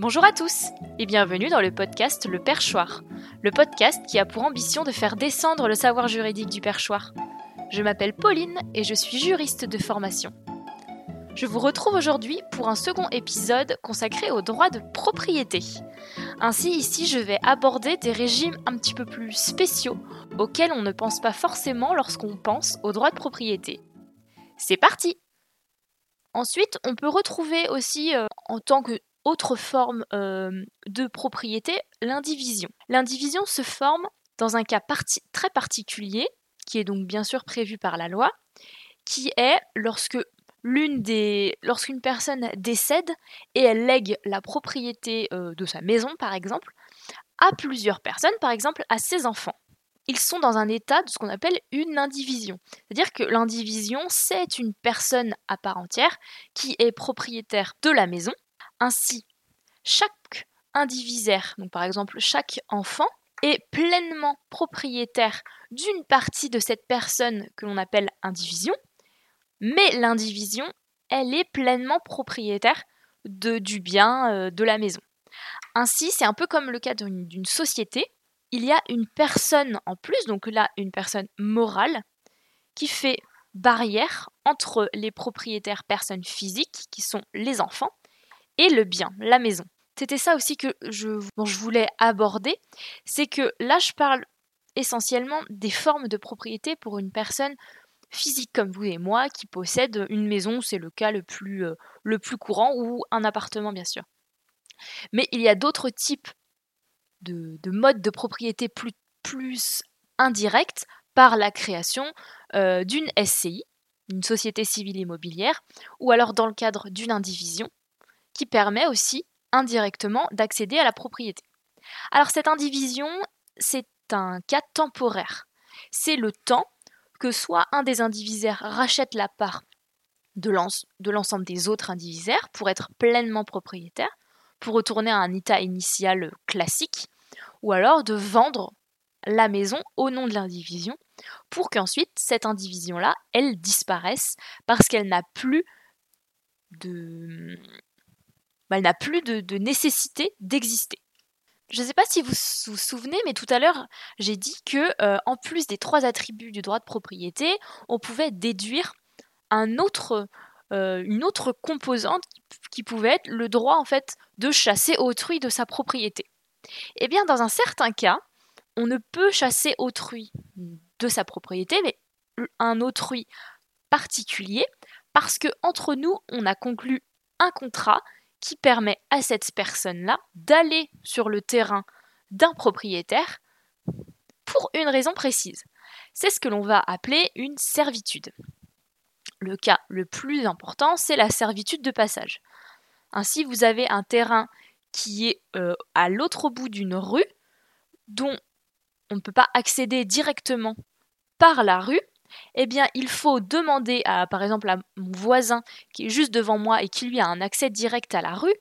Bonjour à tous et bienvenue dans le podcast Le Perchoir, le podcast qui a pour ambition de faire descendre le savoir juridique du perchoir. Je m'appelle Pauline et je suis juriste de formation. Je vous retrouve aujourd'hui pour un second épisode consacré aux droits de propriété. Ainsi, ici, je vais aborder des régimes un petit peu plus spéciaux auxquels on ne pense pas forcément lorsqu'on pense aux droits de propriété. C'est parti Ensuite, on peut retrouver aussi euh, en tant que autre forme euh, de propriété l'indivision. L'indivision se forme dans un cas très particulier, qui est donc bien sûr prévu par la loi, qui est lorsque l'une des lorsqu'une personne décède et elle lègue la propriété euh, de sa maison par exemple à plusieurs personnes, par exemple à ses enfants ils sont dans un état de ce qu'on appelle une indivision. C'est-à-dire que l'indivision, c'est une personne à part entière qui est propriétaire de la maison. Ainsi, chaque indivisaire, donc par exemple chaque enfant, est pleinement propriétaire d'une partie de cette personne que l'on appelle indivision, mais l'indivision, elle est pleinement propriétaire de, du bien euh, de la maison. Ainsi, c'est un peu comme le cas d'une société il y a une personne en plus, donc là une personne morale, qui fait barrière entre les propriétaires personnes physiques, qui sont les enfants, et le bien, la maison. C'était ça aussi que je, je voulais aborder, c'est que là je parle essentiellement des formes de propriété pour une personne physique comme vous et moi qui possède une maison, c'est le cas le plus, euh, le plus courant, ou un appartement bien sûr. Mais il y a d'autres types de, mode de propriété plus, plus indirect par la création euh, d'une SCI, une société civile immobilière, ou alors dans le cadre d'une indivision, qui permet aussi indirectement d'accéder à la propriété. Alors cette indivision, c'est un cas temporaire. C'est le temps que soit un des indivisaires rachète la part de l'ensemble des autres indivisaires pour être pleinement propriétaire, pour retourner à un état initial classique, ou alors de vendre la maison au nom de l'indivision pour qu'ensuite cette indivision-là, elle disparaisse parce qu'elle n'a plus de... Bah, elle n'a plus de, nécessité d'exister. Je ne sais pas si vous vous souvenez, mais tout à l'heure, j'ai dit que euh, en plus des trois attributs du droit de propriété, on pouvait déduire euh, une autre composante qui pouvait être le droit en fait de chasser autrui de sa propriété. Eh bien, dans un certain cas, on ne peut chasser autrui de sa propriété, mais un autrui particulier, parce que entre nous, on a conclu un contrat qui permet à cette personne-là d'aller sur le terrain d'un propriétaire pour une raison précise. C'est ce que l'on va appeler une servitude. Le cas le plus important, c'est la servitude de passage. Ainsi, vous avez un terrain qui est euh, à l'autre bout d'une rue, dont on ne peut pas accéder directement par la rue, eh bien, il faut demander à, par exemple, à mon voisin qui est juste devant moi et qui lui a un accès direct à la rue,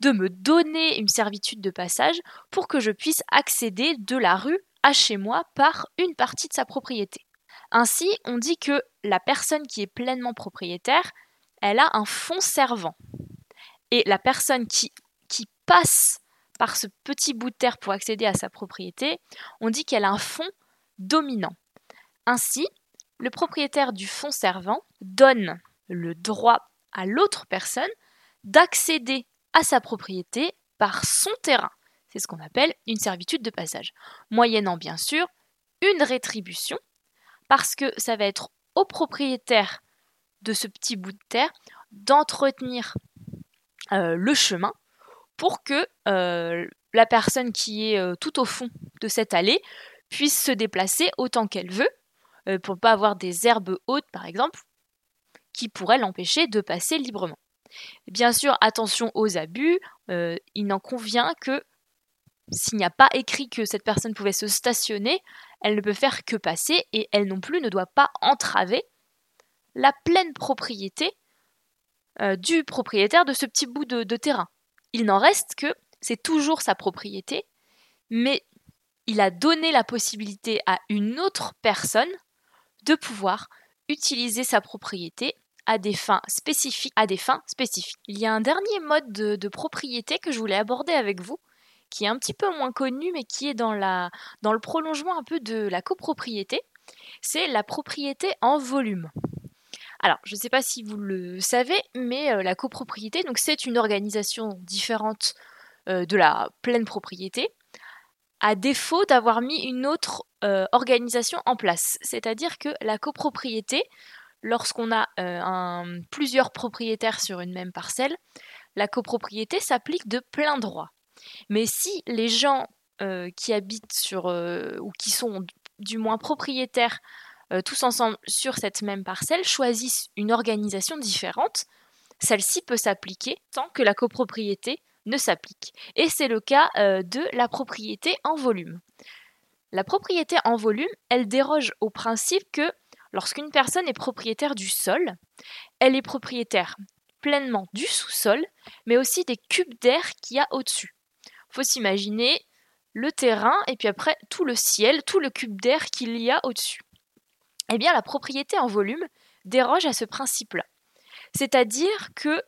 de me donner une servitude de passage pour que je puisse accéder de la rue à chez moi par une partie de sa propriété. Ainsi, on dit que la personne qui est pleinement propriétaire, elle a un fonds servant. Et la personne qui passe par ce petit bout de terre pour accéder à sa propriété, on dit qu'elle a un fonds dominant. Ainsi, le propriétaire du fonds servant donne le droit à l'autre personne d'accéder à sa propriété par son terrain. C'est ce qu'on appelle une servitude de passage, moyennant bien sûr une rétribution, parce que ça va être au propriétaire de ce petit bout de terre d'entretenir euh, le chemin pour que euh, la personne qui est euh, tout au fond de cette allée puisse se déplacer autant qu'elle veut, euh, pour ne pas avoir des herbes hautes par exemple, qui pourraient l'empêcher de passer librement. Bien sûr, attention aux abus, il n'en convient que s'il n'y a pas écrit que cette personne pouvait se stationner, elle ne peut faire que passer et elle non plus ne doit pas entraver la pleine propriété du propriétaire de ce petit bout de terrain. Il n'en reste que c'est toujours sa propriété, mais il a donné la possibilité à une autre personne de pouvoir utiliser sa propriété à des fins spécifiques. Il y a un dernier mode de, propriété que je voulais aborder avec vous, qui est un petit peu moins connu, mais qui est dans, le prolongement un peu de la copropriété. C'est la propriété en volume. Alors, je ne sais pas si vous le savez, mais euh, la copropriété, c'est une organisation différente euh, de la pleine propriété, à défaut d'avoir mis une autre euh, organisation en place. C'est-à-dire que la copropriété, lorsqu'on a plusieurs propriétaires sur une même parcelle, la copropriété s'applique de plein droit. Mais si les gens qui habitent sur ou qui sont du moins propriétaires euh, tous ensemble sur cette même parcelle choisissent une organisation différente, celle-ci peut s'appliquer tant que la copropriété ne s'applique. Et c'est le cas euh, de la propriété en volume. La propriété en volume, elle déroge au principe que lorsqu'une personne est propriétaire du sol, elle est propriétaire pleinement du sous-sol, mais aussi des cubes d'air qu'il y a au-dessus. Faut s'imaginer le terrain et puis après tout le ciel, tout le cube d'air qu'il y a au-dessus eh bien la propriété en volume déroge à ce principe-là. C'est-à-dire que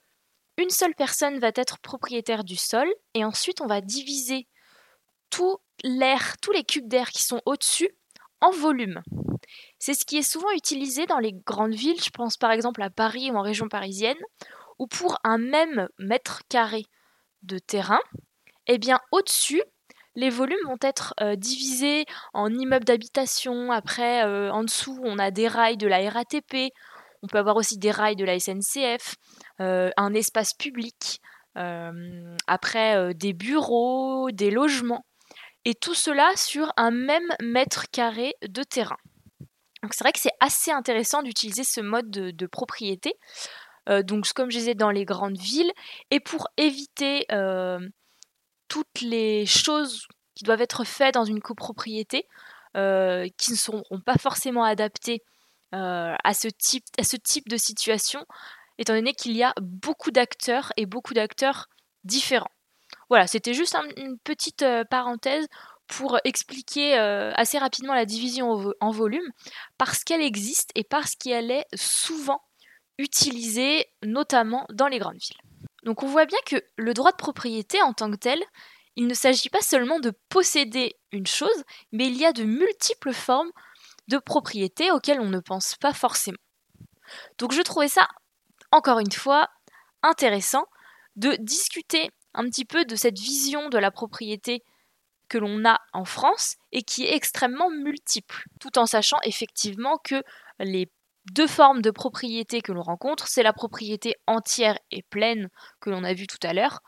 une seule personne va être propriétaire du sol et ensuite on va diviser tout l'air, tous les cubes d'air qui sont au-dessus en volume. C'est ce qui est souvent utilisé dans les grandes villes, je pense par exemple à Paris ou en région parisienne, où pour un même mètre carré de terrain, eh bien au-dessus, les volumes vont être euh, divisés en immeubles d'habitation. Après, euh, en dessous, on a des rails de la RATP. On peut avoir aussi des rails de la SNCF, un espace public. après, des bureaux, des logements. Et tout cela sur un même mètre carré de terrain. Donc c'est vrai que c'est assez intéressant d'utiliser ce mode de, propriété. donc comme je disais dans les grandes villes. Et pour éviter toutes les choses qui doivent être faites dans une copropriété, euh, qui ne seront pas forcément adaptées euh, à ce type de situation, étant donné qu'il y a beaucoup d'acteurs et beaucoup d'acteurs différents. Voilà, c'était juste une petite euh, parenthèse pour expliquer assez rapidement la division en volume, parce qu'elle existe et parce qu'elle est souvent utilisée, notamment dans les grandes villes. Donc on voit bien que le droit de propriété en tant que tel, il ne s'agit pas seulement de posséder une chose, mais il y a de multiples formes de propriété auxquelles on ne pense pas forcément. Donc je trouvais ça, encore une fois, intéressant de discuter un petit peu de cette vision de la propriété que l'on a en France et qui est extrêmement multiple, tout en sachant effectivement que les deux formes de propriété que l'on rencontre, c'est la propriété entière et pleine que l'on a vu tout à l'heure,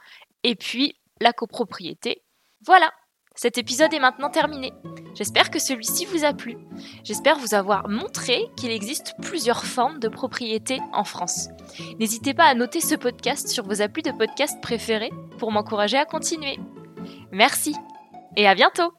et puis la copropriété. Voilà, cet épisode est maintenant terminé. J'espère que celui-ci vous a plu. J'espère vous avoir montré qu'il existe plusieurs formes de propriété en France. N'hésitez pas à noter ce podcast sur vos applis de podcast préférés pour m'encourager à continuer. Merci et à bientôt